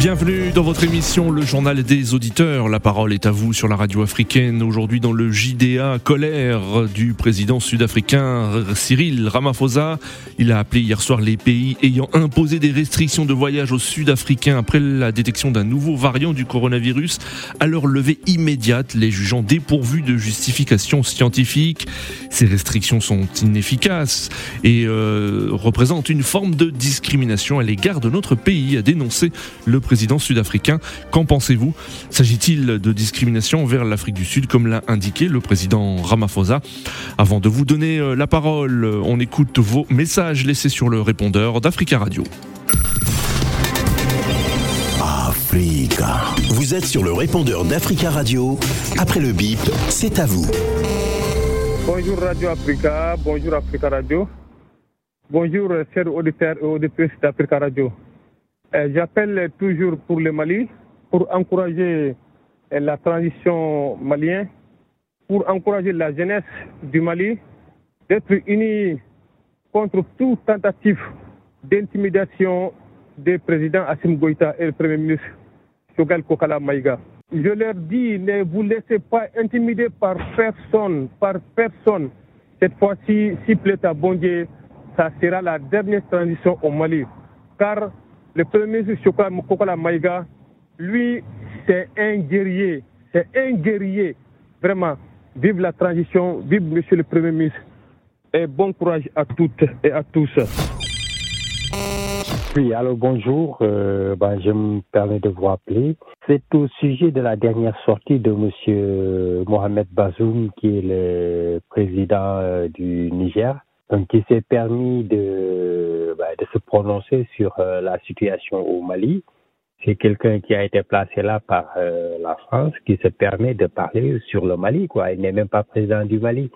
Bienvenue dans votre émission Le Journal des Auditeurs. La parole est à vous sur la radio africaine. Aujourd'hui dans le JDA, colère du président sud-africain Cyril Ramaphosa. Il a appelé hier soir les pays ayant imposé des restrictions de voyage aux Sud-Africains après la détection d'un nouveau variant du coronavirus à leur levée immédiate, les jugeant dépourvus de justification scientifique. Ces restrictions sont inefficaces et euh, représentent une forme de discrimination à l'égard de notre pays, a dénoncé le président sud-africain. Qu'en pensez-vous? S'agit-il de discrimination envers l'Afrique du Sud, comme l'a indiqué le président Ramaphosa? Avant de vous donner euh, la parole, on écoute vos messages laissés sur le répondeur d'Africa Radio. Africa. Vous êtes sur le répondeur d'Africa Radio. Après le bip, c'est à vous. Bonjour Radio Africa, bonjour Africa Radio. Bonjour chers auditeurs et auditrices d'Africa Radio. Euh, j'appelle toujours pour le Mali, pour encourager euh, la transition malienne, pour encourager la jeunesse du Mali d'être unis contre toute tentative d'intimidation des présidents Assim Goïta et le Premier ministre Shogal Kokala Maïga. Je leur dis, ne vous laissez pas intimider par personne, par personne. Cette fois-ci, s'il plaît à bon Dieu, ça sera la dernière transition au Mali. Car le premier ministre Kokola Maïga, lui, c'est un guerrier. C'est un guerrier. Vraiment, vive la transition, vive monsieur le premier ministre. Et bon courage à toutes et à tous. Oui, alors bonjour. Euh, ben, je me permets de vous rappeler. C'est au sujet de la dernière sortie de Monsieur Mohamed Bazoum, qui est le président euh, du Niger, donc qui s'est permis de, ben, de se prononcer sur euh, la situation au Mali. C'est quelqu'un qui a été placé là par euh, la France, qui se permet de parler sur le Mali. Quoi. Il n'est même pas président du Mali.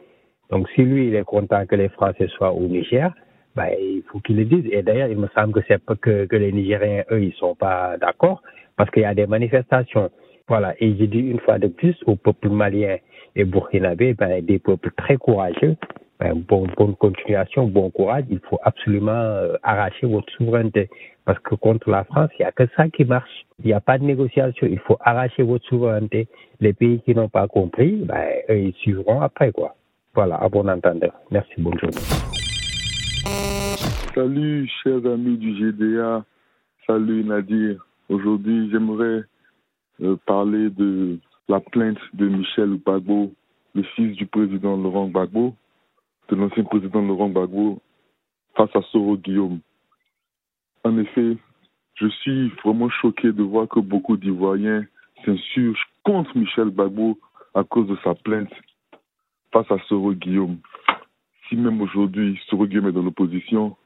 Donc si lui, il est content que les Français soient au Niger, ben, il faut qu'il le dise. Et d'ailleurs, il me semble que que, que les Nigériens, eux, ils sont pas d'accord parce qu'il y a des manifestations. Voilà. Et j'ai dit une fois de plus au peuple malien et burkinabé, ben, des peuples très courageux. Ben, bon, bonne continuation, bon courage. Il faut absolument euh, arracher votre souveraineté. Parce que contre la France, il n'y a que ça qui marche. Il n'y a pas de négociation. Il faut arracher votre souveraineté. Les pays qui n'ont pas compris, ben, ils suivront après, quoi. Voilà, à bon entendeur. Merci, bonne journée. Salut, chers amis du GDA. Salut, Nadir. Aujourd'hui, j'aimerais euh, parler de la plainte de Michel Gbagbo, le fils du président Laurent Gbagbo, de l'ancien président Laurent Gbagbo, face à Soro Guillaume. En effet, je suis vraiment choqué de voir que beaucoup d'Ivoiriens s'insurgent contre Michel Gbagbo à cause de sa plainte face à Soro Guillaume. Si même aujourd'hui Soro Guillaume est dans l'opposition,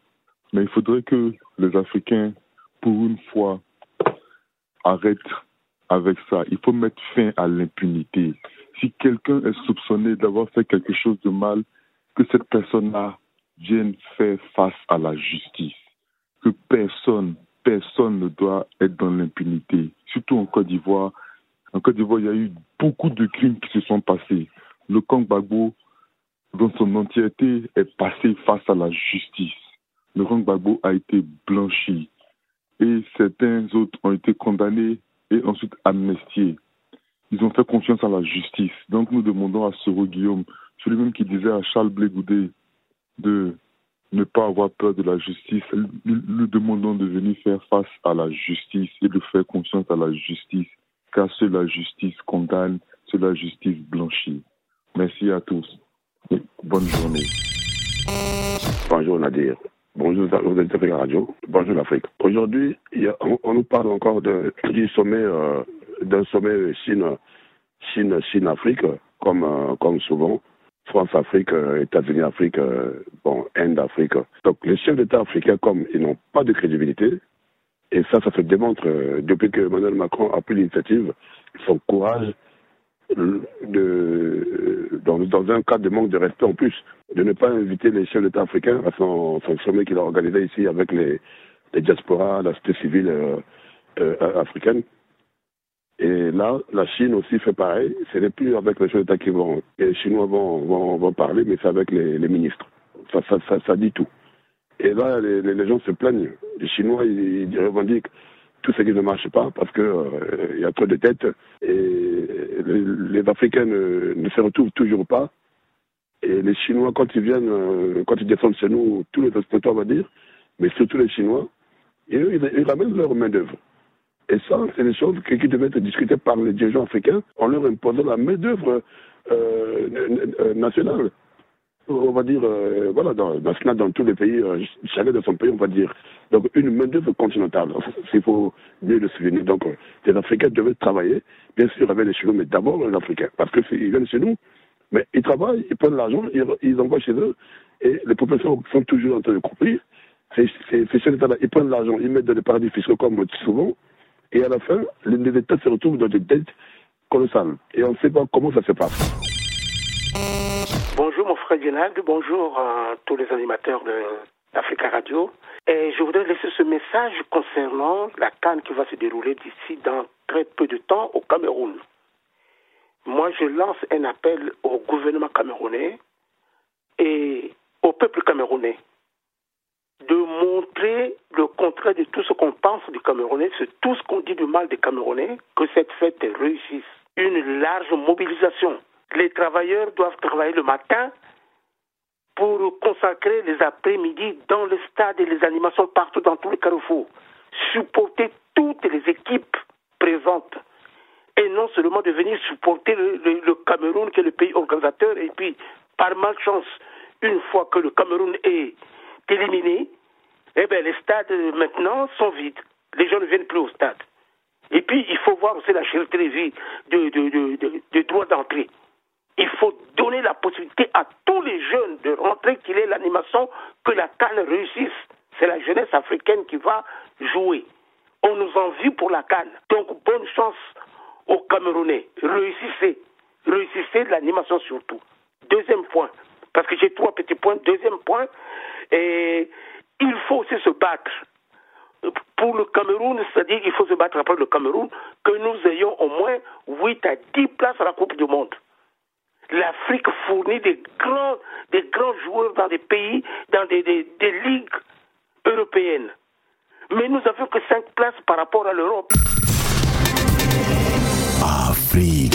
mais il faudrait que les Africains, pour une fois, arrêtent avec ça. Il faut mettre fin à l'impunité. Si quelqu'un est soupçonné d'avoir fait quelque chose de mal, que cette personne-là vienne faire face à la justice. Que personne, personne ne doit être dans l'impunité. Surtout en Côte d'Ivoire. En Côte d'Ivoire, il y a eu beaucoup de crimes qui se sont passés. Le camp Gbagbo, dans son entièreté, est passé face à la justice. Le camp Gbagbo a été blanchi et certains autres ont été condamnés et ensuite amnestiés. Ils ont fait confiance à la justice. Donc nous demandons à Soro Guillaume, celui-même qui disait à Charles Blé Goudé de ne pas avoir peur de la justice, nous demandons de venir faire face à la justice et de faire confiance à la justice, car seule la justice condamne, seule la justice blanchit. Merci à tous. Bonne journée. Bonjour Nadir. Bonjour aux la radio. Bonjour l'Afrique. Aujourd'hui, on, nous parle encore de, sommet, euh, d'un sommet Chine, Chine, Chine Afrique, comme, euh, comme souvent. France Afrique, euh, États-Unis Afrique, bon, Inde Afrique. Donc les chefs d'État africains, comme ils n'ont pas de crédibilité, et ça, ça se démontre depuis que Emmanuel Macron a pris l'initiative, son courage dans, un cadre de manque de respect en plus, de ne pas inviter les chefs d'État africains à son, sommet qu'il a organisé ici avec les, diasporas, la société civile euh, euh, africaine. Et là, la Chine aussi fait pareil. Ce n'est plus avec les chefs d'État qui vont, les Chinois vont, vont, vont parler, mais c'est avec les, ministres. Ça, ça, ça, dit tout. Et là, les, gens se plaignent. Les Chinois, ils, ils revendiquent tout ce qui ne marche pas parce qu'il euh, y a trop de têtes et les, Africains ne, se retrouvent toujours pas. Et les Chinois, quand ils viennent, euh, quand ils descendent chez nous, tous les exportateurs, on va dire, mais surtout les Chinois, ils, ramènent leur main-d'œuvre. Et ça, c'est des choses qui, devaient être discutées par les dirigeants africains en leur imposant la main-d'œuvre euh, nationale on va dire, euh, voilà, dans, dans, tous les pays, euh, chacun de son pays, on va dire. Donc, une main-d'œuvre continentale, s'il faut mieux le souvenir. Donc, euh, les Africains devaient travailler, bien sûr, avec les Chinois, mais d'abord les Africains. Parce qu'ils viennent chez nous, mais ils travaillent, ils prennent l'argent, ils, envoient chez eux, et les populations sont toujours en train de couper. C'est ces États-là, ils prennent l'argent, ils mettent dans les paradis fiscaux, comme souvent, et à la fin, les États se retrouvent dans des dettes colossales. Et on ne sait pas comment ça se passe. Bonjour mon frère Lionel, bonjour à tous les animateurs d'Africa Radio. Et je voudrais laisser ce message concernant la canne qui va se dérouler d'ici dans très peu de temps au Cameroun. Moi, je lance un appel au gouvernement camerounais et au peuple camerounais de montrer le contraire de tout ce qu'on pense du Camerounais, c'est tout ce qu'on dit du mal des Camerounais, que cette fête réussisse. Une large mobilisation les travailleurs doivent travailler le matin pour consacrer les après-midi dans le stade et les animations partout dans tous les carrefours. Supporter toutes les équipes présentes et non seulement de venir supporter le, Cameroun qui est le pays organisateur et puis par malchance, une fois que le Cameroun est éliminé, eh bien les stades maintenant sont vides. Les gens ne viennent plus au stade. Et puis il faut voir aussi la cherté de vie de, de, de droit d'entrée il faut donner la possibilité à tous les jeunes de rentrer, qu'il ait l'animation, que la canne réussisse. C'est la jeunesse africaine qui va jouer. On nous envie pour la canne. Donc, bonne chance aux Camerounais. Réussissez. Réussissez l'animation surtout. Deuxième point, parce que j'ai trois petits points. Deuxième point, et il faut aussi se battre. Pour le Cameroun, c'est-à-dire qu'il faut se battre après le Cameroun, que nous ayons au moins 8 à 10 places à la Coupe du Monde l'Afrique fournit des grands, des grands joueurs dans des pays, dans des, ligues européennes. Mais nous n'avons que 5 places par rapport à l'Europe.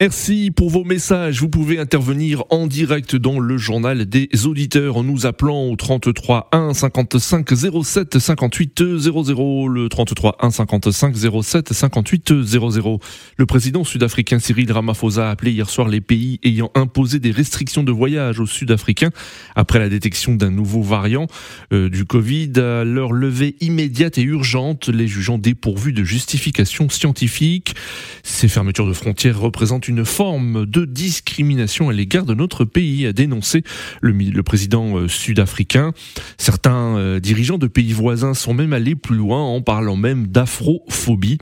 Merci pour vos messages. Vous pouvez intervenir en direct dans le journal des auditeurs en nous appelant au 33 1 55 07 58 00. Le 33 1 55 07 58 00. Le président sud-africain Cyril Ramaphosa a appelé hier soir les pays ayant imposé des restrictions de voyage aux Sud-Africains après la détection d'un nouveau variant euh, du Covid à leur levée immédiate et urgente, les jugeant dépourvus de justification scientifique. Ces fermetures de frontières représentent une forme de discrimination à l'égard de notre pays, a dénoncé le, président euh, sud-africain. Certains euh, dirigeants de pays voisins sont même allés plus loin en parlant même d'afrophobie.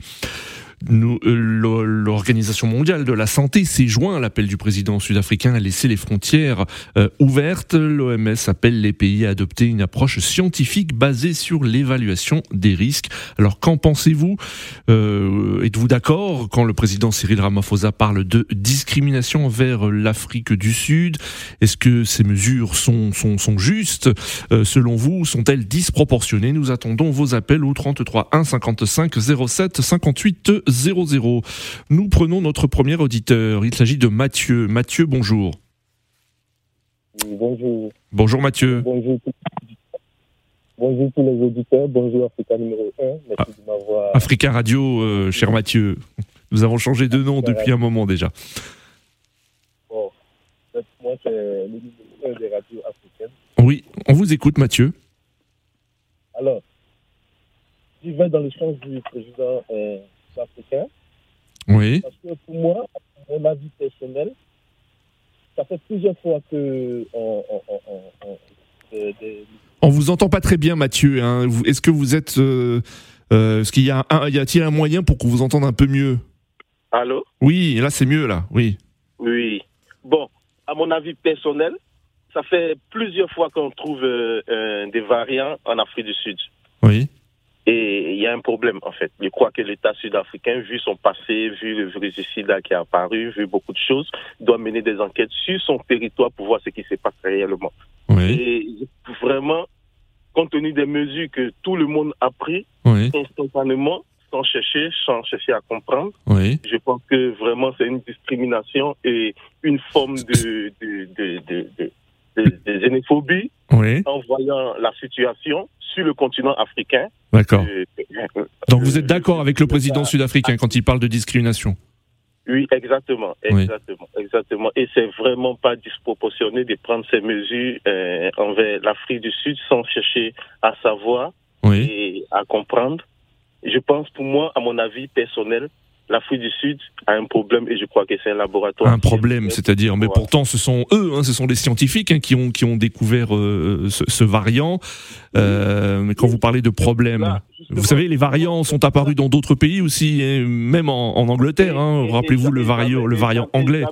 Euh, l'Organisation mondiale de la santé s'est joint à l'appel du président sud-africain à laisser les frontières euh, ouvertes. L'OMS appelle les pays à adopter une approche scientifique basée sur l'évaluation des risques. Alors qu'en pensez-vous? Euh, Êtes-vous d'accord quand le président Cyril Ramaphosa parle de discrimination vers l'Afrique du Sud? Est-ce que ces mesures sont, sont, sont justes? Selon vous, sont-elles disproportionnées? Nous attendons vos appels au 33 1 55 07 58 00. Nous prenons notre premier auditeur. Il s'agit de Mathieu. Mathieu, bonjour. Bonjour. Bonjour Mathieu. Bonjour. Bonjour tous les auditeurs. Bonjour Africa numéro 1. Merci ah, de m'avoir. Africa Radio, euh, cher Mathieu. Nous avons changé de nom depuis un moment déjà. Bon, moi c'est le numéro 1 des radios africaines. Oui, on vous écoute Mathieu. Alors, je vais dans le sens du président euh, africain. Oui. Parce que pour moi, mon avis personnel, ça fait plusieurs fois que on, on, vous entend pas très bien, Mathieu. Hein. Est-ce que vous êtes euh, euh, Est-ce qu'il y a un, y a-t-il un moyen pour qu'on vous entende un peu mieux? Allô? Oui, là c'est mieux là. Oui. Oui. Bon, à mon avis personnel, ça fait plusieurs fois qu'on trouve euh, des variants en Afrique du Sud. Oui. Et il y a un problème, en fait. Je crois que l'État sud-africain, vu son passé, vu le virus du sida qui est apparu, vu beaucoup de choses, doit mener des enquêtes sur son territoire pour voir ce qui se passe réellement. Et vraiment, compte tenu des mesures que tout le monde a prises, instantanément, sans chercher, sans chercher à comprendre. Je pense que vraiment c'est une discrimination et une forme de, de, de, de, de xénophobie en voyant la situation sur le continent africain. D'accord. Donc vous êtes d'accord avec le président sud-africain quand il parle de discrimination? Oui, exactement, exactement, exactement. Et c'est vraiment pas disproportionné de prendre ces mesures euh, envers l'Afrique du Sud sans chercher à savoir et à comprendre. Je pense, pour moi, à mon avis personnel, l'Afrique du Sud a un problème et je crois que c'est un laboratoire. Un problème, c'est-à-dire, mais pourtant ce sont eux, hein, ce sont les scientifiques hein, qui ont qui ont découvert euh, ce, variant. Euh, mais quand vous parlez de problème, vous savez, les variants sont apparus dans d'autres pays aussi, même en, Angleterre. Hein. Rappelez-vous le variant, le variant anglais.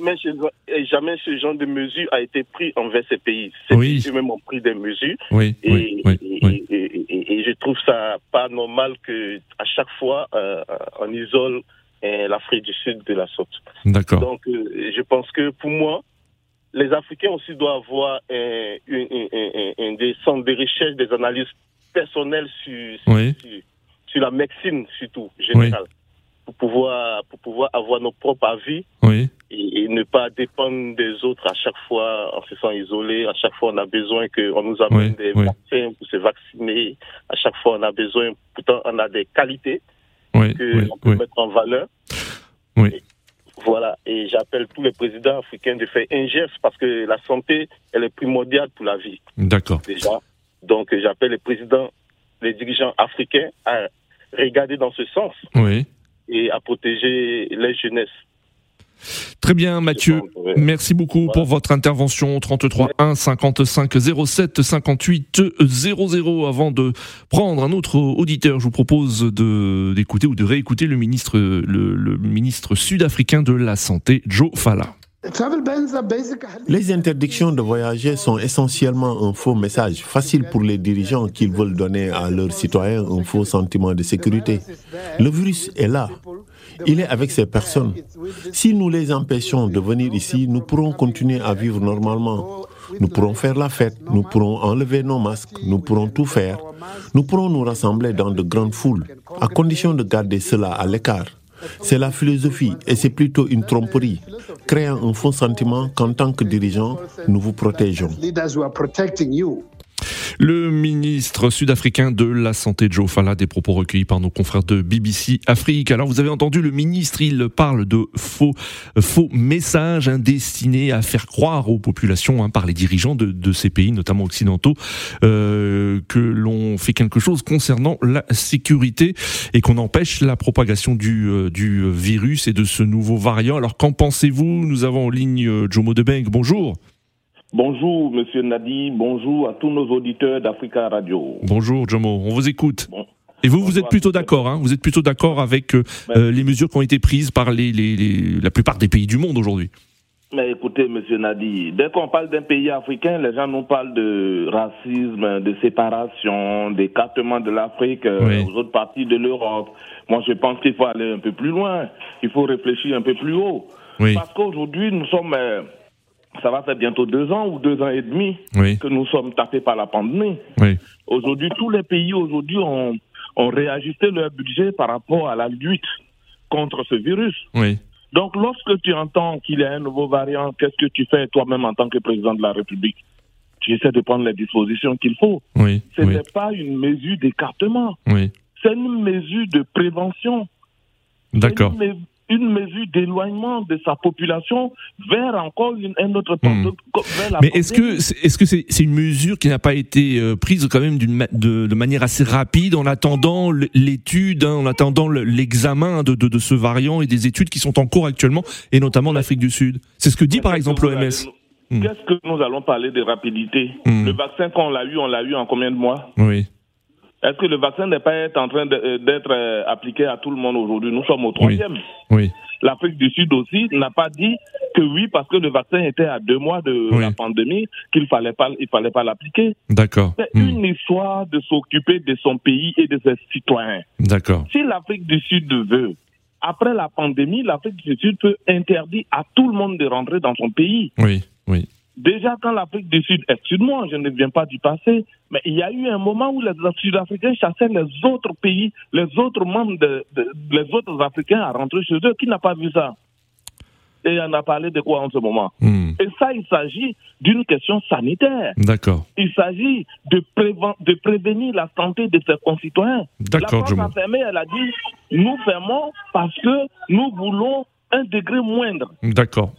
Jamais, ce genre de mesure a été pris envers ces pays. Ces oui. pays même ont pris des mesures. Oui, et, et, je trouve ça pas normal que à chaque fois euh, on isole l'Afrique du Sud de la sorte. D'accord. Donc, euh, je pense que pour moi, les Africains aussi doivent avoir un, des centres de recherche, des analyses personnelles sur, sur, la médecine, surtout, générale. Pour pouvoir, pour pouvoir avoir nos propres avis et, ne pas dépendre des autres à chaque fois en se sent isolé. À chaque fois, on a besoin qu'on nous amène des vaccins pour se vacciner. À chaque fois, on a besoin, pourtant, on a des qualités qu'on peut mettre en valeur. Oui. voilà, et j'appelle tous les présidents africains de faire un geste parce que la santé, elle est primordiale pour la vie. D'accord. Déjà. Donc j'appelle les présidents, les dirigeants africains à regarder dans ce sens. Oui. Et à protéger les jeunesses. Très bien, Mathieu. Merci beaucoup pour votre intervention. 33 1 55 07 58 00. Avant de prendre un autre auditeur, je vous propose d'écouter ou de réécouter le ministre, le, ministre sud-africain de la Santé, Joe Fala. Les interdictions de voyager sont essentiellement un faux message, facile pour les dirigeants qui veulent donner à leurs citoyens un faux sentiment de sécurité. Le virus est là. Il est avec ces personnes. Si nous les empêchons de venir ici, nous pourrons continuer à vivre normalement. Nous pourrons faire la fête, nous pourrons enlever nos masques, nous pourrons tout faire. Nous pourrons nous rassembler dans de grandes foules, à condition de garder cela à l'écart. C'est la philosophie et c'est plutôt une tromperie, créant un faux sentiment qu'en tant que dirigeant, nous vous protégeons. Le ministre sud-africain de la Santé, Joe Fala, des propos recueillis par nos confrères de BBC Afrique. Alors, vous avez entendu le ministre, il parle de faux, faux messages destinés à faire croire aux populations hein, par les dirigeants de, ces pays, notamment occidentaux, euh, que l'on fait quelque chose concernant la sécurité et qu'on empêche la propagation du, euh, du virus et de ce nouveau variant. Alors, qu'en pensez-vous? Nous avons en ligne euh, Jomo Debeng. Bonjour. Bonjour, Monsieur Nadi. Bonjour à tous nos auditeurs d'Africa Radio. Bonjour, Jomo. On vous écoute. Et vous, vous êtes plutôt d'accord, hein Vous êtes plutôt d'accord avec euh, euh, les mesures qui ont été prises par les, la plupart des pays du monde aujourd'hui mais écoutez, Monsieur Nadi, dès qu'on parle d'un pays africain, les gens nous parlent de racisme, de séparation, d'écartement de l'Afrique euh, aux autres parties de l'Europe. Moi, je pense qu'il faut aller un peu plus loin. Il faut réfléchir un peu plus haut. Parce qu'aujourd'hui, nous sommes ça va faire bientôt deux ans ou deux ans et demi que nous sommes tapés par la pandémie. Aujourd'hui, tous les pays aujourd'hui ont, ont réajusté leur budget par rapport à la lutte contre ce virus. Donc, lorsque tu entends qu'il y a un nouveau variant, qu'est-ce que tu fais toi-même en tant que président de la République? Tu essaies de prendre les dispositions qu'il faut. Ce n'est pas une mesure d'écartement. C'est une mesure de prévention. D'accord une mesure d'éloignement de sa population vers encore une, un autre hmm. Mais est-ce que est-ce que c'est une mesure qui n'a pas été euh, prise quand même d'une de, de, manière assez rapide en attendant l'étude, hein, en attendant l'examen de, de, de, ce variant et des études qui sont en cours actuellement et notamment en Afrique du Sud? C'est ce que dit par exemple l'OMS. Qu'est-ce que nous allons parler de rapidité? Hmm. Le vaccin quand on l'a eu, on l'a eu en combien de mois? Oui. Est-ce que le vaccin n'est pas en train euh, d'être euh, appliqué à tout le monde aujourd'hui? Nous sommes au troisième. Oui. l'Afrique du Sud aussi n'a pas dit que oui, parce que le vaccin était à deux mois de la pandémie, qu'il fallait pas, il fallait pas l'appliquer. D'accord. C'est hmm. une histoire de s'occuper de son pays et de ses citoyens. D'accord. Si l'Afrique du Sud veut, après la pandémie, l'Afrique du Sud peut interdire à tout le monde de rentrer dans son pays. Oui, oui. Déjà, quand l'Afrique du Sud, excuse-moi, je ne viens pas du passé, mais il y a eu un moment où les Sud-Africains chassaient les autres pays, les autres membres, de, les autres Africains à rentrer chez eux. Qui n'a pas vu ça? Et on a parlé de quoi en ce moment? Hmm. Et ça, il s'agit d'une question sanitaire. D'accord. Il s'agit de, de prévenir la santé de ses concitoyens. D'accord, La France a fermé, elle a dit, nous fermons parce que nous voulons un degré moindre. D'accord.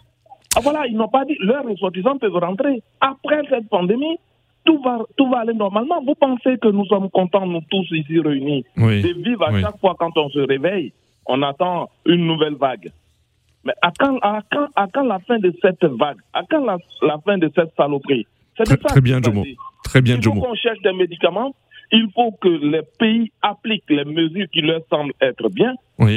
Ah, voilà, ils n'ont pas dit, leurs ressortissants peuvent rentrer. Après cette pandémie, tout va, tout va aller normalement. Vous pensez que nous sommes contents, nous tous ici réunis, de vivre à chaque fois quand on se réveille, on attend une nouvelle vague. Mais à quand, à quand, à quand la fin de cette vague? À quand la, fin de cette saloperie? C'est très, très, bien, Jomo. Très bien, Jomo. Il faut qu'on cherche des médicaments. Il faut que les pays appliquent les mesures qui leur semblent être bien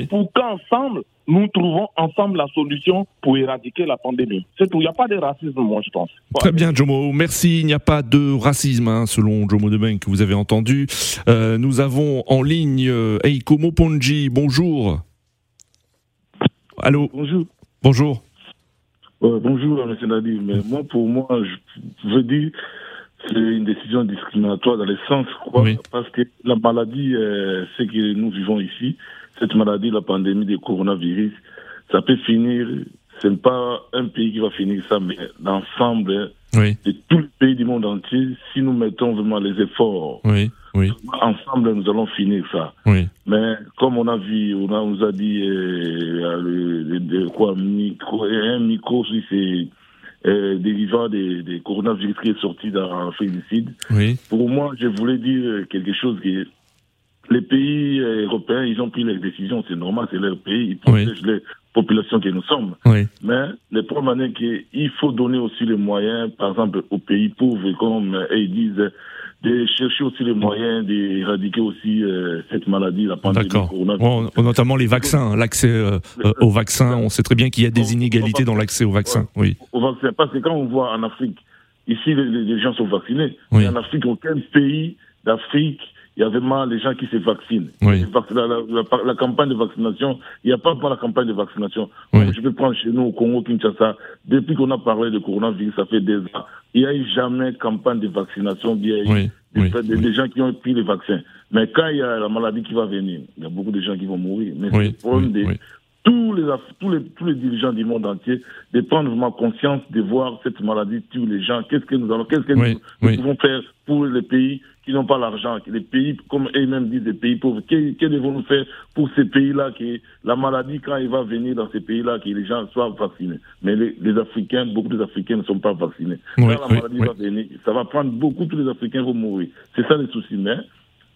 pour qu'ensemble, nous trouvons ensemble la solution pour éradiquer la pandémie. C'est tout. Il n'y a pas de racisme, moi, je pense. Très bien, Jomo. Merci. Il n'y a pas de racisme, hein, selon Jomo Demain, que vous avez entendu. Euh, nous avons en ligne euh, Eiko Moponji. Bonjour. Allô? Bonjour. Bonjour. bonjour, M. Nadir. Mais moi, pour moi, je veux dire, c'est une décision discriminatoire dans le sens, quoi, parce que la maladie, euh, c'est que nous vivons ici, cette maladie, la pandémie du coronavirus, ça peut finir, ce n'est pas un pays qui va finir ça, mais l'ensemble de tous les pays du monde entier, si nous mettons vraiment les efforts, ensemble, nous allons finir ça. Mais comme on a vu, on, a, nous a dit, euh, quoi, micro, un micro, c'est euh, dérivant des, des, coronavirus qui est sorti dans l'Afrique du Sud. Pour moi, je voulais dire quelque chose qui les pays euh, européens, ils ont pris les décisions, c'est normal, c'est leur pays, ils protègent les populations que nous sommes. Mais le problème est qu'il faut donner aussi les moyens, par exemple, aux pays pauvres, comme euh, ils disent, de chercher aussi les moyens d'éradiquer aussi euh, cette maladie, la pandémie D'accord. notamment les vaccins, l'accès aux vaccins. On sait très bien qu'il y a des inégalités dans l'accès aux vaccins. Oui. Au vaccin, parce que quand on voit en Afrique, ici les, gens sont vaccinés, mais en Afrique, aucun pays d'Afrique il y a vraiment les gens qui se vaccinent. La, campagne de vaccination, il n'y a pas la campagne de vaccination. Je peux prendre chez nous au Congo, Kinshasa, depuis qu'on a parlé de coronavirus, ça fait des ans, il n'y a eu jamais campagne de vaccination, a eu des, gens qui ont pris les vaccins. Mais quand il y a la maladie qui va venir, il y a beaucoup de gens qui vont mourir. Mais c'est le problème des tous les, tous, les, tous les dirigeants du monde entier de prendre vraiment conscience de voir cette maladie tuer les gens. Qu'est-ce que nous allons, qu'est-ce que nous, pouvons faire pour les pays qui n'ont pas l'argent, les pays, comme eux-mêmes disent, des pays pauvres. Que, que devons-nous faire pour ces pays-là, que la maladie, quand elle va venir dans ces pays-là, que les gens soient vaccinés. Mais les, Africains, beaucoup d'Africains ne sont pas vaccinés. quand la maladie va venir, ça va prendre beaucoup, tous les Africains vont mourir. C'est ça le souci. Mais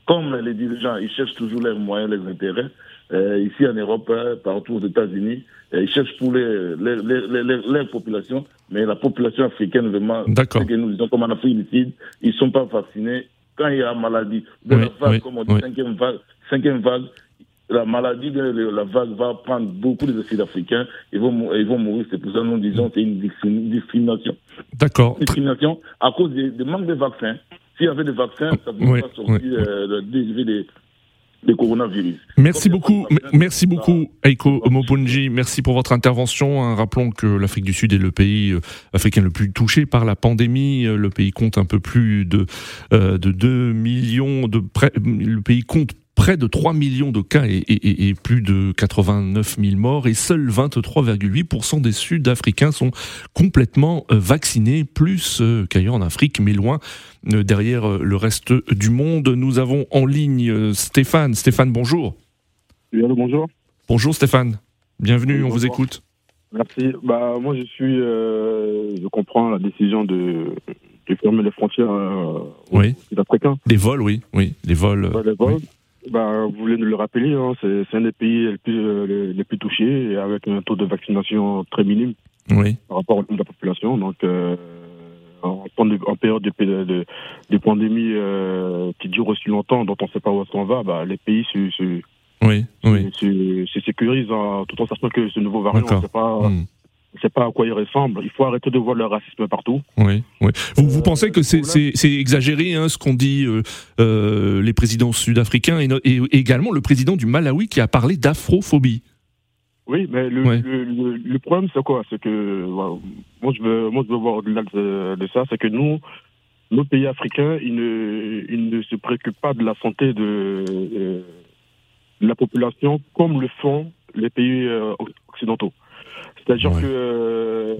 comme les dirigeants, ils cherchent toujours les moyens, les intérêts, euh, ici en Europe, hein, partout aux États-Unis. Ils cherchent pour les, les, populations, mais la population africaine, vraiment, ce que nous disons comme en Afrique du Sud, ils ne sont pas vaccinés. Quand il y a maladie, de la vague, comme on dit, cinquième, vague, cinquième vague, la maladie de la vague va prendre beaucoup de Sud-Africains, ils vont, ils vont mourir. C'est pour ça que nous disons que c'est une discrimination. D'accord. Discrimination à cause du manque de vaccins. S'il y avait des vaccins, ça ne pourrait pas sortir euh, des, coronavirus. Merci beaucoup, merci beaucoup, Eiko Mopunji. Merci pour votre intervention. Hein, rappelons que l'Afrique du Sud est le pays euh, africain le plus touché par la pandémie. Euh, le pays compte un peu plus de, euh, de 2 millions de le pays compte près de 3 millions de cas et, plus de 89 000 morts et seuls 23,8% des Sud-Africains sont complètement vaccinés, plus qu'ailleurs en Afrique, mais loin euh, derrière euh, le reste du monde. Nous avons en ligne euh, Stéphane. Stéphane, bonjour. Oui, bonjour. Bonjour Stéphane. Bienvenue, on vous écoute. Merci. Bah, moi, je suis, je comprends la décision de, fermer les frontières oui. africains. Des vols, oui, oui, les vols. Bah, vous voulez nous le rappeler, hein, c'est, un des pays les plus, les, plus touchés et avec un taux de vaccination très minime oui. par rapport au nombre de la population. Donc, en, en période de, de, pandémie euh, qui dure aussi longtemps, dont on ne sait pas où est-ce qu'on va, bah, les pays se, Oui, oui. Se, sécurise tout en sachant que ce nouveau variant, on ne sait pas. Hmm c'est pas à quoi il ressemble. Il faut arrêter de voir le racisme partout. Oui, oui. Vous, vous pensez que c'est exagéré hein, ce qu'ont dit euh, euh, les présidents sud-africains et, et, également le président du Malawi qui a parlé d'afrophobie? Oui, mais le, le, le, problème c'est quoi? C'est que moi je veux moi je veux voir au-delà de, ça, c'est que nous nos pays africains ils ne ils ne se préoccupent pas de la santé de, euh, de la population comme le font les pays occidentaux. C'est-à-dire que euh,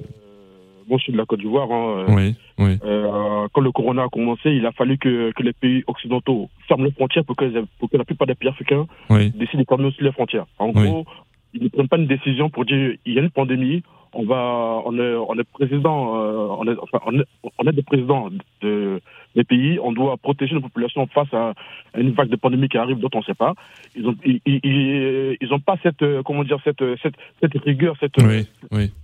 moi, je suis de la Côte d'Ivoire. Hein, euh, oui, oui. Euh, quand le corona a commencé, il a fallu que, que les pays occidentaux ferment les frontières pour que, pour que la plupart des pays africains décident de fermer aussi les frontières. En gros, ils ne prennent pas une décision pour dire il y a une pandémie, on va, on est, on est président, on est, enfin, on est, on est des présidents de, des pays, on doit protéger nos populations face à, une vague de pandémie qui arrive dont on ne sait pas. Ils ont, ils, ils, ont pas cette, comment dire, cette, cette, cette rigueur, cette,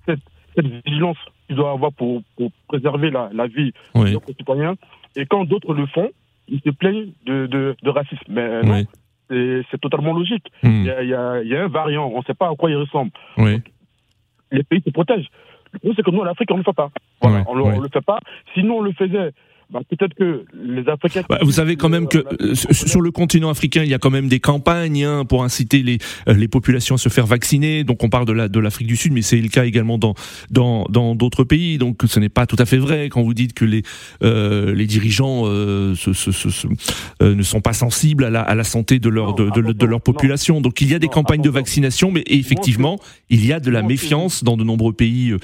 cette, cette, vigilance qu'ils doivent avoir pour, pour préserver la, la vie de nos concitoyens. Et quand d'autres le font, ils se plaignent de, de, de racisme. Mais non, c'est totalement logique. Hmm. Il, y a, il, y a, il y a un variant, on ne sait pas à quoi il ressemble. les pays se protègent. Le problème, c'est que nous, en Afrique, on ne le fait pas. on ne le fait pas. Sinon, on le faisait bah, peut-être que les Africains. Bah, vous savez quand même que euh, sur le continent africain, il y a quand même des campagnes hein, pour inciter les euh, les populations à se faire vacciner. Donc on parle de la de l'Afrique du Sud, mais c'est le cas également dans dans dans d'autres pays. Donc ce n'est pas tout à fait vrai quand vous dites que les euh, les dirigeants euh, ne sont pas sensibles à la à la santé de leur de, de, leur population. Donc il y a des campagnes de vaccination, mais effectivement il y a de la méfiance dans de nombreux pays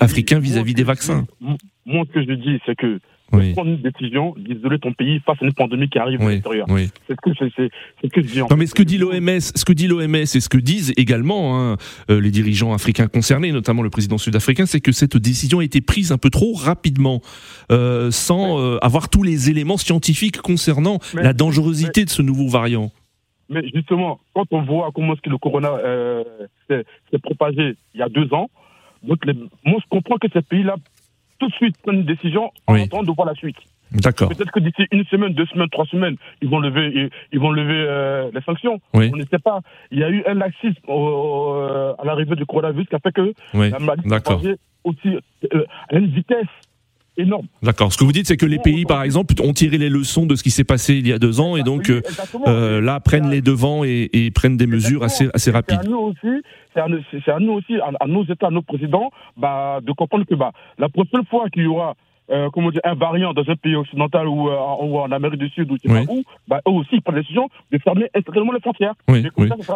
africains vis-à-vis des vaccins. Moi, ce que je dis, c'est que prendre une décision d'isoler ton pays face à une pandémie qui arrive à l'extérieur. C'est ce que, c'est, ce que je dis. non, mais ce que dit l'OMS, ce que dit l'OMS et ce que disent également hein, euh, les dirigeants africains concernés, notamment le président sud-africain, c'est que cette décision a été prise un peu trop rapidement, euh, sans euh, avoir tous les éléments scientifiques concernant la dangerosité de ce nouveau variant. Mais justement, quand on voit comment est-ce que le corona s'est, propagé il y a deux ans, donc les, moi je comprends que ces pays-là tout de suite prendre une décision en attendant de voir la suite. D'accord. Peut-être que d'ici une semaine, deux semaines, trois semaines, ils vont lever, ils, vont lever euh, les sanctions. On ne sait pas. Il y a eu un laxisme euh, à l'arrivée du coronavirus qui a fait que la maladie aussi euh, à une vitesse énorme. D'accord. Ce que vous dites, c'est que les pays, par exemple, ont tiré les leçons de ce qui s'est passé il y a deux ans et donc là prennent les devants et, prennent des mesures assez, assez rapides. C'est à nous aussi, c'est à, nous aussi, à, nos États, à nos présidents, bah, de comprendre que bah, la prochaine fois qu'il y aura euh, comment dire, un variant dans un pays occidental ou, euh, en Amérique du Sud ou pas où, bah, eux aussi ils prennent la décision de fermer extrêmement les frontières. Oui,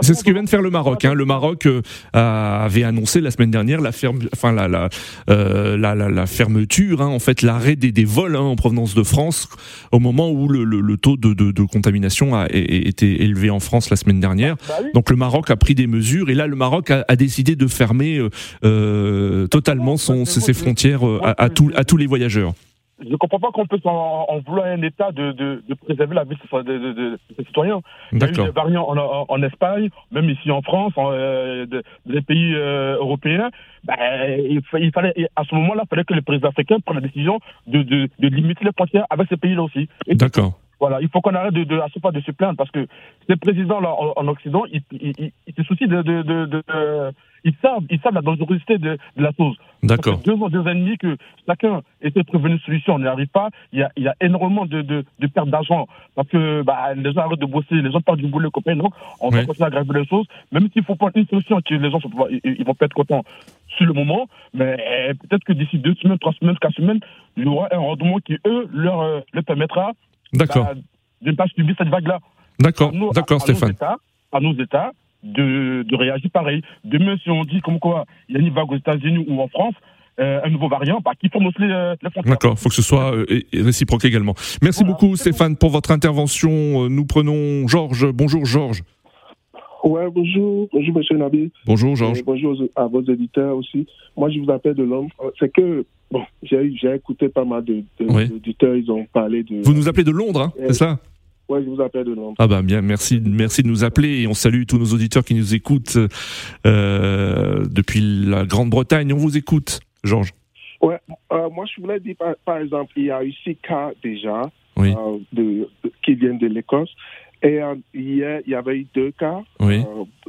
C'est ce que vient de faire le Maroc. Hein. Le Maroc euh, avait annoncé la semaine dernière la, ferme, enfin, la, la, la, la, fermeture, hein, en fait l'arrêt des, des vols hein, en provenance de France au moment où le, le, taux de, de, de, contamination a été élevé en France la semaine dernière. Bah Donc le Maroc a pris des mesures et là le Maroc a, a décidé de fermer totalement son, ses, frontières à, à, à tous les voyageurs. Je ne comprends pas qu'on peut en, vouloir un État de, de, de, préserver la vie de, ses citoyens. Il y a eu des variants en, en, Espagne, même ici en France, en, euh, des pays euh, européens. Ben, il, fallait, à ce moment-là, il fallait que les présidents africains prennent la décision de limiter les frontières avec ces pays-là aussi. D'accord. Voilà, il faut qu'on arrête de, de, à ce pas de se plaindre parce que ces présidents-là en, Occident, ils, ils, ils, se soucient de, de, de, ils savent, ils savent la dangerosité de, de la chose. D'accord. Deux ans, deux ennemis que chacun essaie de trouver une solution, on n'y arrive pas. Il y a, il y a énormément de, de, de pertes d'argent parce que bah, les gens arrêtent de bosser, les gens partent du boulot, copains. Donc, on va continuer à aggraver les choses. Même s'il faut prendre une solution, les gens ils, ils vont pas être contents sur le moment, mais eh, peut-être que d'ici deux semaines, trois semaines, quatre semaines, il y aura un rendement qui eux leur, euh, leur permettra D'accord. Bah, de ne pas subir cette vague-là. D'accord, d'accord, Stéphane. à nos États de, de, réagir pareil. Demain, si on dit comme quoi il y a une vague aux États-Unis ou en France, euh, un nouveau variant, bah, qui forme aussi euh, les frontières. D'accord, il faut que ce soit euh, réciproque également. Merci beaucoup Stéphane pour votre intervention. Nous prenons Georges. Bonjour Georges. Ouais, bonjour, bonjour Monsieur Nabi. Bonjour Georges. bonjour à vos éditeurs aussi. Moi, je vous appelle de Londres. C'est que bon, j'ai écouté pas mal d'éditeurs, ils ont parlé de. Vous nous appelez de Londres, hein, c'est ça? oui, je vous appelle de Londres. Ah bah bien, merci, merci de nous appeler et on salue tous nos auditeurs qui nous écoutent euh, depuis la Grande-Bretagne. On vous écoute, Georges. Ouais, euh, moi je voulais dire par, exemple, il y a eu six cas déjà euh, de, qui viennent de l'Écosse Et hier, il y avait eu deux cas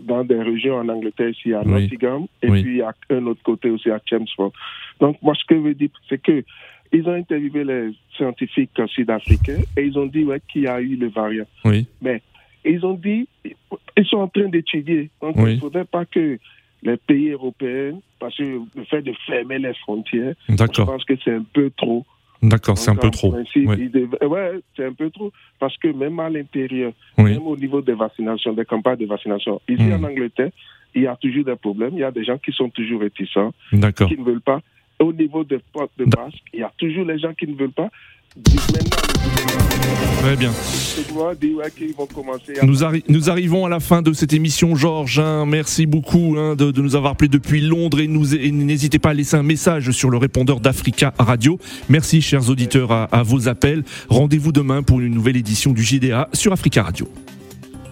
dans des régions en Angleterre, ici à Nottingham, et puis à un autre côté aussi à Chelmsford. Donc, moi, ce que je veux dire, c'est que ils ont interviewé les scientifiques sud-africains et ils ont dit ouais, qu'il y a eu le variant. Oui. Mais ils ont dit, ils sont en train d'étudier. Donc, il ne faudrait pas que les pays européens, parce que le fait de fermer les frontières, je pense que c'est un peu trop. D'accord, c'est un peu trop. oui, ouais c'est un peu trop. Parce que même à l'intérieur, même au niveau des vaccinations, des campagnes de vaccination, ici en hmm. Angleterre, il y a toujours des problèmes. Il y a des gens qui sont toujours réticents, qui ne veulent pas. Au niveau des portes de masque, il y a toujours les gens qui ne veulent pas. Très bien. Nous, arrivons à la fin de cette émission, Georges. Hein. merci beaucoup hein, de, nous avoir appelé depuis Londres et, n'hésitez pas à laisser un message sur le répondeur d'Africa Radio. Merci, chers auditeurs, à vos appels. Rendez-vous demain pour une nouvelle édition du JDA sur Africa Radio.